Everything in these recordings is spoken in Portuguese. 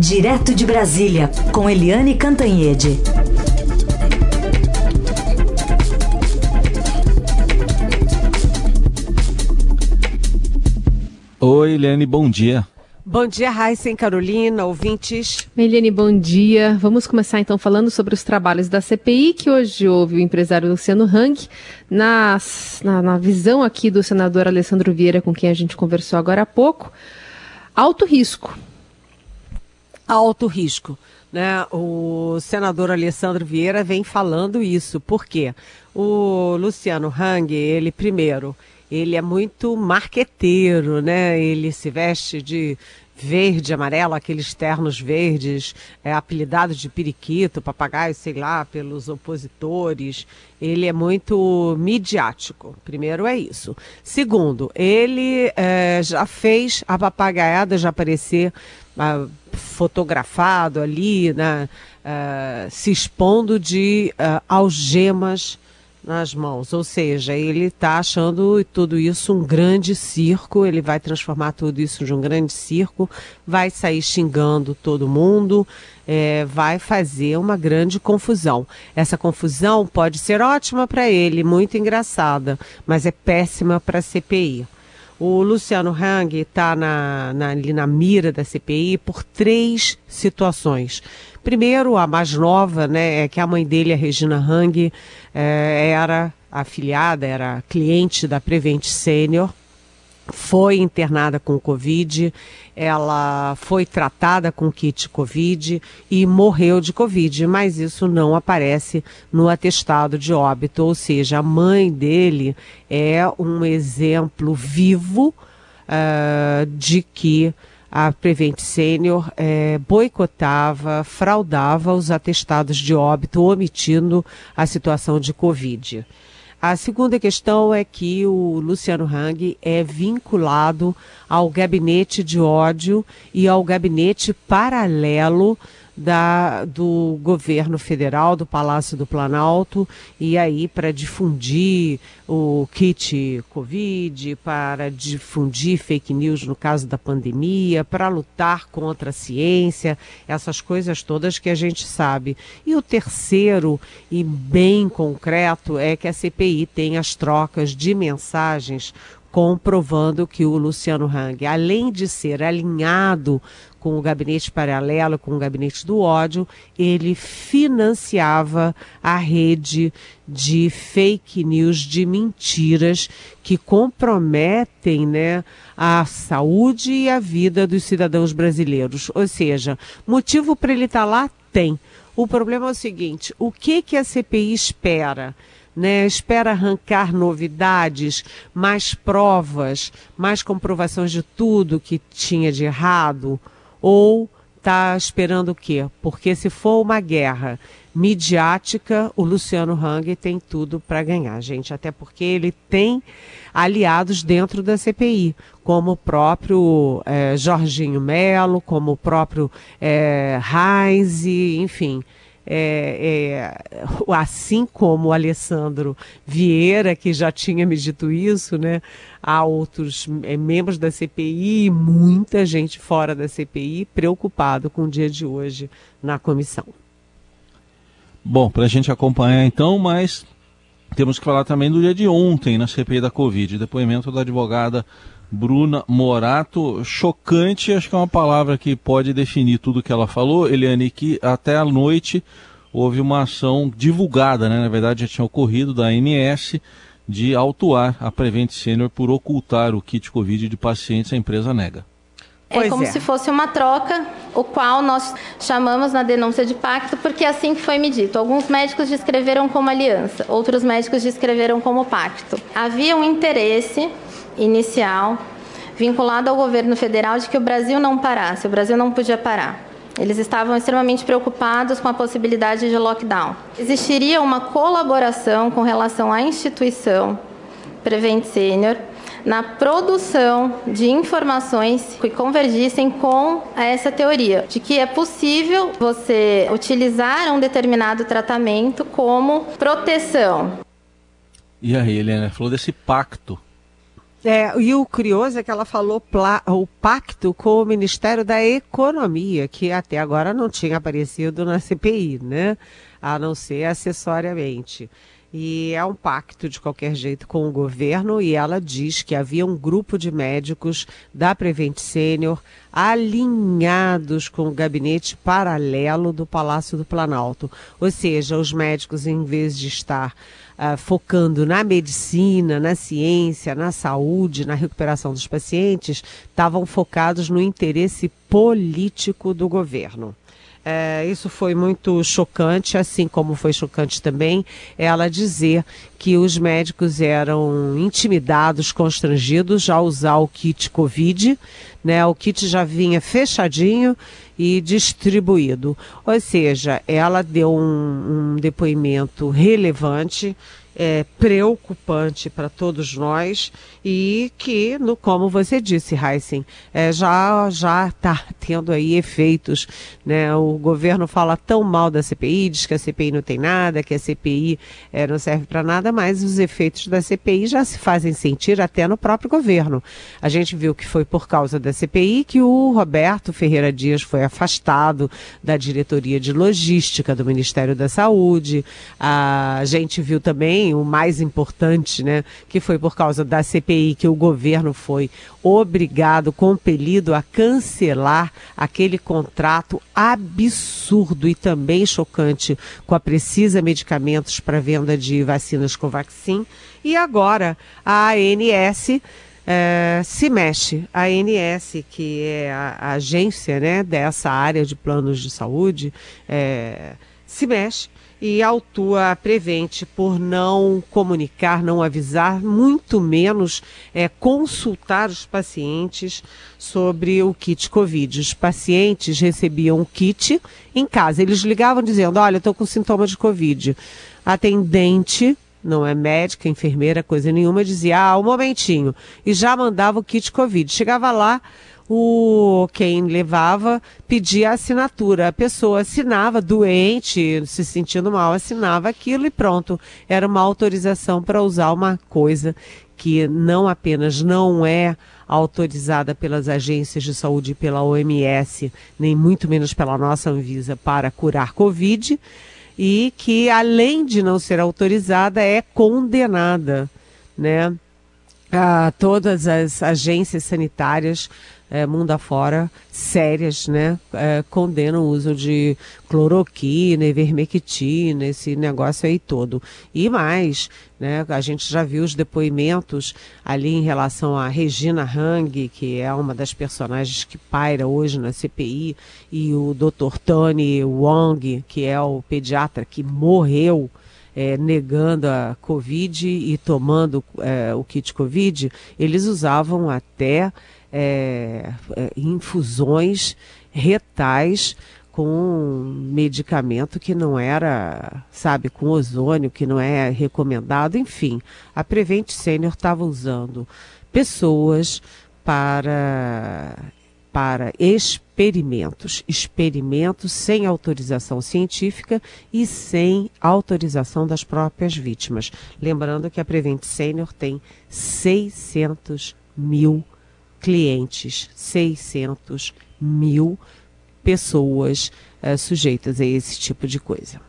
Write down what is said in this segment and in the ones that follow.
Direto de Brasília, com Eliane Cantanhede. Oi, Eliane, bom dia. Bom dia, Raíssa e Carolina, ouvintes. Eliane, bom dia. Vamos começar então falando sobre os trabalhos da CPI, que hoje houve o empresário Luciano Hang. Na, na, na visão aqui do senador Alessandro Vieira, com quem a gente conversou agora há pouco, alto risco. Alto risco. Né? O senador Alessandro Vieira vem falando isso. Por quê? O Luciano Hang, ele primeiro, ele é muito marqueteiro, né? Ele se veste de verde, amarelo, aqueles ternos verdes, é apelidado de periquito, papagaio, sei lá, pelos opositores. Ele é muito midiático. Primeiro é isso. Segundo, ele é, já fez a papagaiada já aparecer ah, fotografado ali, né, uh, se expondo de uh, algemas nas mãos. Ou seja, ele está achando tudo isso um grande circo, ele vai transformar tudo isso de um grande circo, vai sair xingando todo mundo, é, vai fazer uma grande confusão. Essa confusão pode ser ótima para ele, muito engraçada, mas é péssima para a CPI. O Luciano Hang está na, na, ali na mira da CPI por três situações. Primeiro, a mais nova, né, é que a mãe dele, a Regina Hang, é, era afiliada, era cliente da Prevent Senior, foi internada com Covid, ela foi tratada com kit Covid e morreu de Covid, mas isso não aparece no atestado de óbito, ou seja, a mãe dele é um exemplo vivo uh, de que a Prevent Senior eh, boicotava, fraudava os atestados de óbito, omitindo a situação de Covid. A segunda questão é que o Luciano Hang é vinculado ao gabinete de ódio e ao gabinete paralelo da, do governo federal, do Palácio do Planalto, e aí para difundir o kit Covid, para difundir fake news no caso da pandemia, para lutar contra a ciência, essas coisas todas que a gente sabe. E o terceiro, e bem concreto, é que a CPI tem as trocas de mensagens comprovando que o Luciano Hang, além de ser alinhado com o gabinete paralelo, com o gabinete do ódio, ele financiava a rede de fake news, de mentiras que comprometem né, a saúde e a vida dos cidadãos brasileiros. Ou seja, motivo para ele estar tá lá? Tem. O problema é o seguinte: o que, que a CPI espera? Né, espera arrancar novidades, mais provas, mais comprovações de tudo que tinha de errado, ou está esperando o quê? Porque se for uma guerra midiática, o Luciano Hang tem tudo para ganhar, gente. Até porque ele tem aliados dentro da CPI, como o próprio é, Jorginho Melo, como o próprio é, Heinz, enfim é, é, assim como o Alessandro Vieira, que já tinha me dito isso, né? Há outros é, membros da CPI muita gente fora da CPI preocupado com o dia de hoje na comissão. Bom, para a gente acompanhar então, mas temos que falar também do dia de ontem na CPI da Covid, depoimento da advogada Bruna Morato, chocante, acho que é uma palavra que pode definir tudo que ela falou, Eliane, que até a noite houve uma ação divulgada, né? na verdade já tinha ocorrido, da ANS, de autuar a Prevent Senior por ocultar o kit Covid de pacientes, a empresa nega. É pois como é. se fosse uma troca, o qual nós chamamos na denúncia de pacto, porque é assim que foi medido. Alguns médicos descreveram como aliança, outros médicos descreveram como pacto. Havia um interesse inicial vinculado ao governo federal de que o Brasil não parasse, o Brasil não podia parar. Eles estavam extremamente preocupados com a possibilidade de lockdown. Existiria uma colaboração com relação à instituição Prevent Senior na produção de informações que convergissem com essa teoria, de que é possível você utilizar um determinado tratamento como proteção. E aí, Helena, falou desse pacto É, e o curioso é que ela falou o pacto com o Ministério da Economia, que até agora não tinha aparecido na CPI, né? A não ser acessoriamente. E é um pacto de qualquer jeito com o governo e ela diz que havia um grupo de médicos da Prevent Senior alinhados com o gabinete paralelo do Palácio do Planalto. Ou seja, os médicos, em vez de estar uh, focando na medicina, na ciência, na saúde, na recuperação dos pacientes, estavam focados no interesse político do governo. É, isso foi muito chocante, assim como foi chocante também ela dizer que os médicos eram intimidados, constrangidos a usar o kit Covid, né? O kit já vinha fechadinho e distribuído. Ou seja, ela deu um, um depoimento relevante é, preocupante para todos nós e que, no, como você disse, Heisen, é, já já está tendo aí efeitos. Né? O governo fala tão mal da CPI, diz que a CPI não tem nada, que a CPI é, não serve para nada, mas os efeitos da CPI já se fazem sentir até no próprio governo. A gente viu que foi por causa da CPI que o Roberto Ferreira Dias foi afastado da diretoria de logística do Ministério da Saúde. A gente viu também o mais importante, né, que foi por causa da CPI que o governo foi obrigado, compelido a cancelar aquele contrato absurdo e também chocante com a Precisa Medicamentos para venda de vacinas Covaxin. E agora a ANS é, se mexe. A ANS, que é a, a, agência né, dessa área de planos de saúde, é, se mexe e autua a Prevente por não comunicar, não avisar, muito menos é, consultar os pacientes sobre o kit Covid. Os pacientes recebiam o kit em casa. Eles ligavam dizendo: Olha, estou com sintoma de Covid. Atendente não é médica, enfermeira, coisa nenhuma, dizia, ah, um momentinho, e já mandava o kit Covid. Chegava lá, o quem levava pedia a assinatura. A pessoa assinava, doente, se sentindo mal, assinava aquilo e pronto. Era uma autorização para usar uma coisa que não apenas não é autorizada pelas agências de saúde pela OMS, nem muito menos pela nossa Anvisa para curar Covid, e que além de não ser autorizada é condenada, né? A todas as agências sanitárias é, mundo afora, sérias, né, é, condenam o uso de cloroquina, ivermectina, esse negócio aí todo. E mais, né, a gente já viu os depoimentos ali em relação a Regina Hang, que é uma das personagens que paira hoje na CPI, e o Dr. Tony Wong, que é o pediatra que morreu é, negando a Covid e tomando é, o kit Covid, eles usavam até é, é, infusões retais com medicamento que não era, sabe, com ozônio, que não é recomendado, enfim. A Prevent Senior estava usando pessoas para para experimentos, experimentos sem autorização científica e sem autorização das próprias vítimas. Lembrando que a Prevent Senior tem 600 mil clientes, 600 mil pessoas uh, sujeitas a esse tipo de coisa.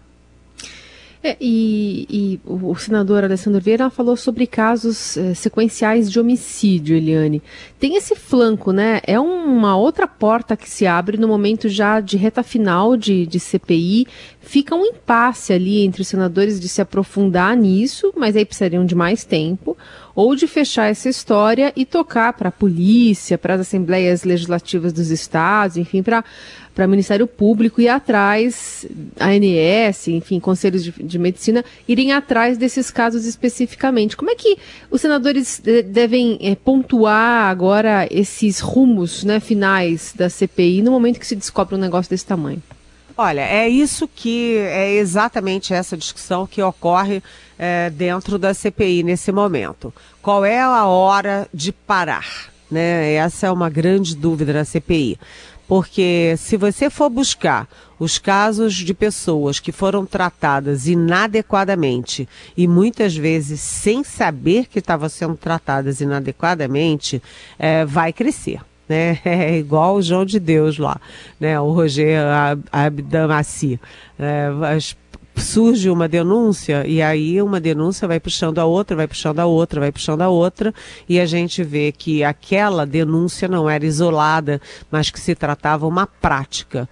É, e, e, o senador Alessandro Vieira falou sobre casos é, sequenciais de homicídio, Eliane. Tem esse flanco, né? É uma outra porta que se abre no momento já de reta final de, de CPI. Fica um impasse ali entre os senadores de se aprofundar nisso, mas aí precisariam de mais tempo ou de fechar essa história e tocar para a polícia, para as assembleias legislativas dos estados, enfim, para para Ministério Público ir atrás, ANS, enfim, conselhos de, de, medicina, irem atrás desses casos especificamente. Como é que os senadores de, devem é, pontuar agora esses rumos né, finais da CPI no momento que se descobre um negócio desse tamanho? Olha, é isso que é exatamente essa discussão que ocorre é, dentro da CPI nesse momento. Qual é a hora de parar? Né? Essa é uma grande dúvida da CPI. Porque se você for buscar os casos de pessoas que foram tratadas inadequadamente e muitas vezes sem saber que estavam sendo tratadas inadequadamente, é, vai crescer. Né? É igual o João de Deus lá, né? o Roger Abdamassi. É, as surge uma denúncia e aí uma denúncia vai puxando a outra, vai puxando a outra, vai puxando a outra e a gente vê que aquela denúncia não era isolada, mas que se tratava uma prática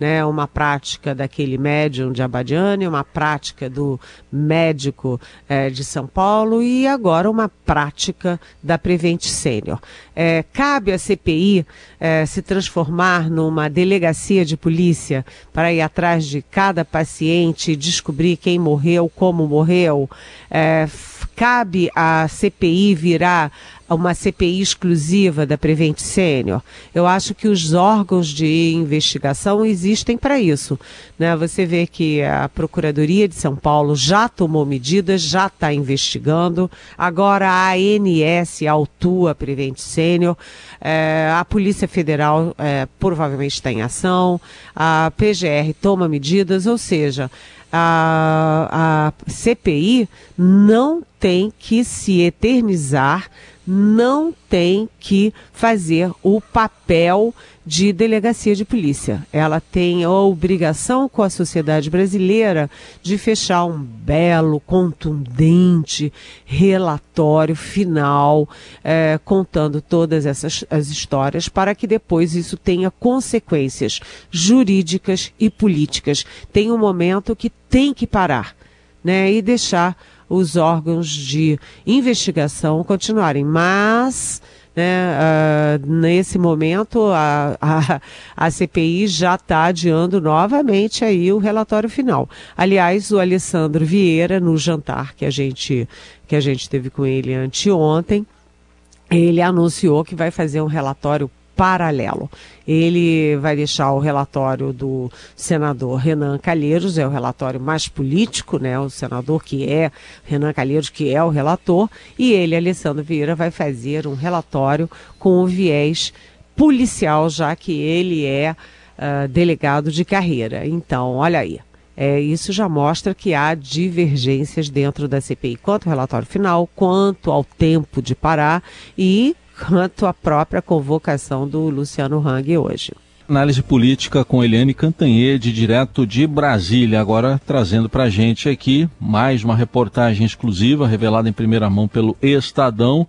né, uma prática daquele médium de Abadiane, uma prática do médico é, de São Paulo e agora uma prática da Prevent Sênior. É, cabe à CPI é, se transformar numa delegacia de polícia para ir atrás de cada paciente, descobrir quem morreu, como morreu. Cabe à CPI virar uma CPI exclusiva da Prevent Sênior. Eu acho que os órgãos de investigação existem para isso. Né? Você vê que a Procuradoria de São Paulo já tomou medidas, já está investigando. Agora a ANS autua Prevent Sênior. É, a Polícia Federal é, provavelmente está em ação. A PGR toma medidas, ou seja, a, a CPI não tem que se eternizar não tem que fazer o papel de delegacia de polícia. Ela tem a obrigação com a sociedade brasileira de fechar um belo, contundente relatório final, é, contando todas essas as histórias, para que depois isso tenha consequências jurídicas e políticas. Tem um momento que tem que parar. Né, e deixar os órgãos de investigação continuarem. Mas, né, uh, nesse momento, a, a, a CPI já está adiando novamente aí o relatório final. Aliás, o Alessandro Vieira, no jantar que a gente, que a gente teve com ele anteontem, ele anunciou que vai fazer um relatório paralelo. Ele vai deixar o relatório do senador Renan Calheiros, é o relatório mais político, né? O senador que é Renan Calheiros, que é o relator, e ele, Alessandro Vieira, vai fazer um relatório com o viés policial, já que ele é uh, delegado de carreira. Então, olha aí. É, isso já mostra que há divergências dentro da CPI, quanto ao relatório final, quanto ao tempo de parar e quanto à própria convocação do Luciano Hang hoje. Análise política com Eliane Cantanhede, direto de Brasília, agora trazendo para a gente aqui mais uma reportagem exclusiva revelada em primeira mão pelo Estadão,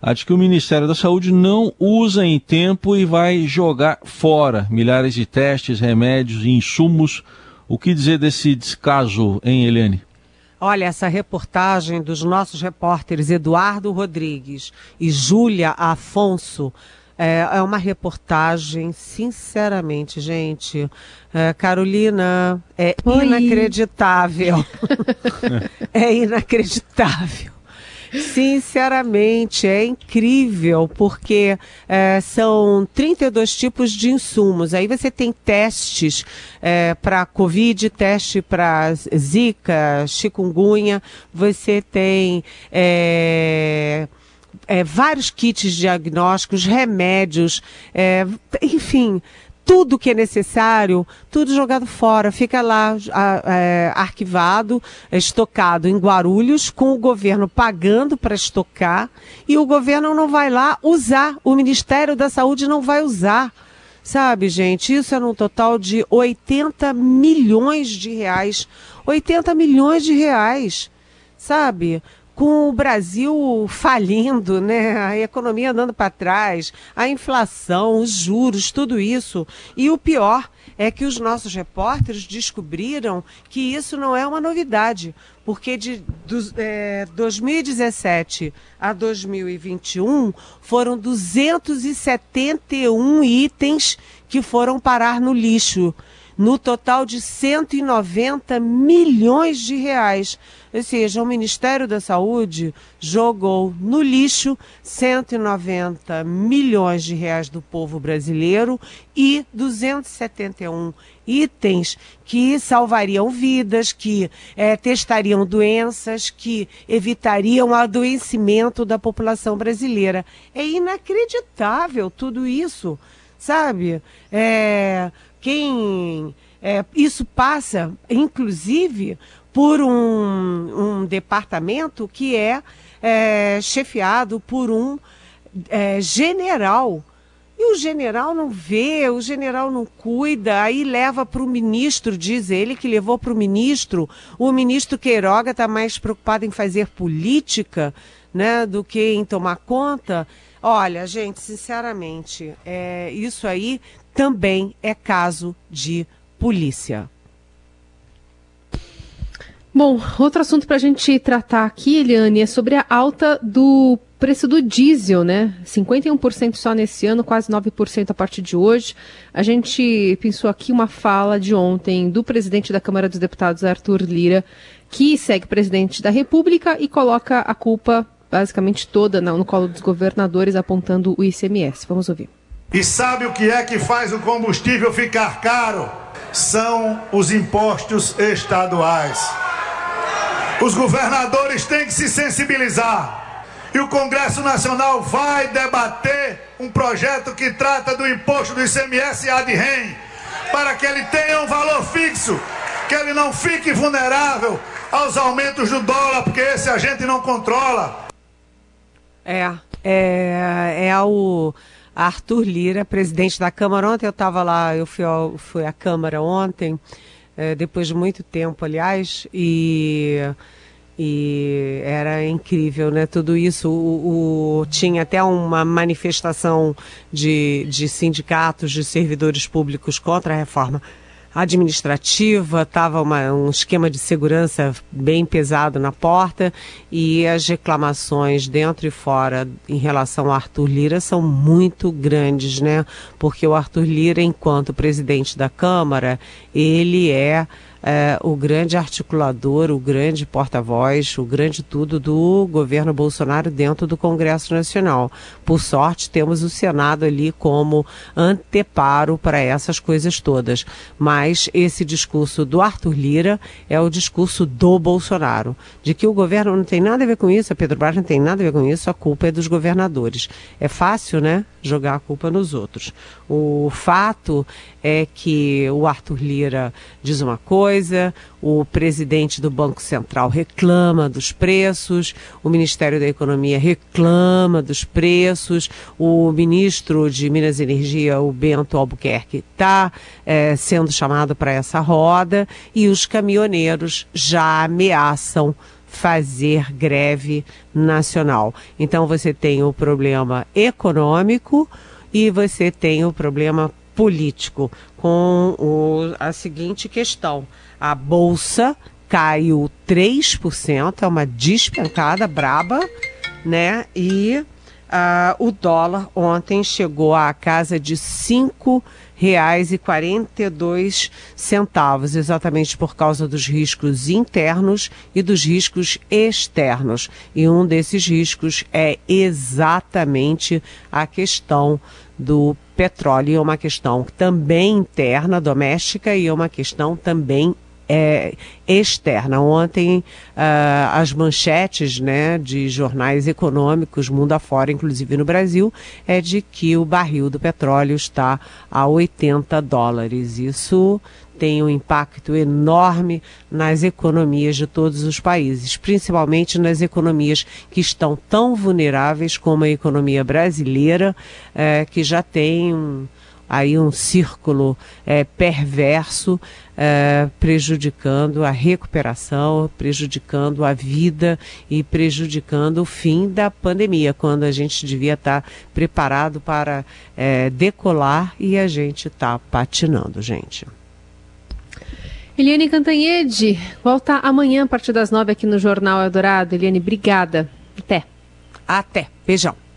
a de que o Ministério da Saúde não usa em tempo e vai jogar fora milhares de testes, remédios e insumos. O que dizer desse descaso, hein, Eliane? Olha, essa reportagem dos nossos repórteres Eduardo Rodrigues e Júlia Afonso é, é, uma reportagem, sinceramente, gente. É, Carolina, é Oi. inacreditável. é inacreditável. Sinceramente, é incrível, porque é, são 32 tipos de insumos. Aí você tem testes é, para Covid, teste para Zika, chikungunya, você tem. É, é, vários kits diagnósticos, remédios, é, enfim, tudo que é necessário, tudo jogado fora, fica lá é, arquivado, estocado em Guarulhos, com o governo pagando para estocar, e o governo não vai lá usar, o Ministério da Saúde não vai usar. Sabe, gente, isso é num total de 80 milhões de reais. 80 milhões de reais, sabe? Com o Brasil falindo, né? A economia andando para trás, a inflação, os juros, tudo isso. E o pior é que os nossos repórteres descobriram que isso não é uma novidade, porque de do, é, 2017 a 2021 foram 271 itens que foram parar no lixo no total de 190 milhões de reais. Ou seja, o Ministério da Saúde jogou no lixo 190 milhões de reais do povo brasileiro e 271 itens que salvariam vidas, que é, testariam doenças, que evitariam o adoecimento da população brasileira. É inacreditável tudo isso, sabe? É, quem é, isso passa, inclusive, por um, um departamento que é, é, chefiado por um é, general. E o general não vê, o general não cuida, aí leva para o ministro, diz ele que levou para o ministro. O ministro Queiroga está mais preocupado em fazer política né, do que em tomar conta. Olha, gente, sinceramente, é, isso aí também é caso de polícia. Bom, outro assunto para a gente tratar aqui, Eliane, é sobre a alta do preço do diesel, né? 51% só nesse ano, quase 9% a partir de hoje. A gente pensou aqui uma fala de ontem do presidente da Câmara dos Deputados, Arthur Lira, que segue presidente da República e coloca a culpa basicamente toda no colo dos governadores, apontando o ICMS. Vamos ouvir. E sabe o que é que faz o combustível ficar caro? São os impostos estaduais. Os governadores têm que se sensibilizar. E o Congresso Nacional vai debater um projeto que trata do imposto do ICMS ad rem, para que ele tenha um valor fixo, que ele não fique vulnerável aos aumentos do dólar, porque esse a gente não controla. É, é, é o Arthur Lira, presidente da Câmara. Ontem eu estava lá, eu fui, ao, fui à Câmara ontem é, depois de muito tempo, aliás, e, e era incrível, né? Tudo isso. O, o, tinha até uma manifestação de, de sindicatos de servidores públicos contra a reforma administrativa, estava um esquema de segurança bem pesado na porta e as reclamações dentro e fora em relação ao Arthur Lira são muito grandes, né? Porque o Arthur Lira, enquanto presidente da Câmara, ele é é, o grande articulador, o grande porta-voz, o grande tudo do governo Bolsonaro dentro do Congresso Nacional. Por sorte, temos o Senado ali como anteparo para essas coisas todas. Mas esse discurso do Arthur Lira é o discurso do Bolsonaro, de que o governo não tem nada a ver com isso, a Pedro Brás não tem nada a ver com isso, a culpa é dos governadores. É fácil, né? Jogar a culpa nos outros. O fato é que o Arthur Lira diz uma coisa, o presidente do Banco Central reclama dos preços, o Ministério da Economia reclama dos preços, o ministro de Minas e Energia, o Bento Albuquerque, está é, sendo chamado para essa roda e os caminhoneiros já ameaçam fazer greve nacional. Então você tem o problema econômico e você tem o problema político com o, a seguinte questão: a bolsa caiu 3%, é uma despencada braba, né? E uh, o dólar ontem chegou à casa de cinco reais e quarenta dois centavos, exatamente por causa dos riscos internos e dos riscos externos. E um desses riscos é exatamente a questão do petróleo é uma questão também interna, doméstica, e é uma questão também é, externa. Ontem, uh, as manchetes né, de jornais econômicos, mundo afora, inclusive no Brasil, é de que o barril do petróleo está a 80 dólares. Isso tem um impacto enorme nas economias de todos os países, principalmente nas economias que estão tão vulneráveis como a economia brasileira, é, que já tem um, aí um círculo é, perverso é, prejudicando a recuperação, prejudicando a vida e prejudicando o fim da pandemia, quando a gente devia estar preparado para é, decolar e a gente está patinando, gente. Eliane Cantanhede, volta amanhã a partir das nove aqui no Jornal Eldorado. Eliane, obrigada. Até. Até. Beijão.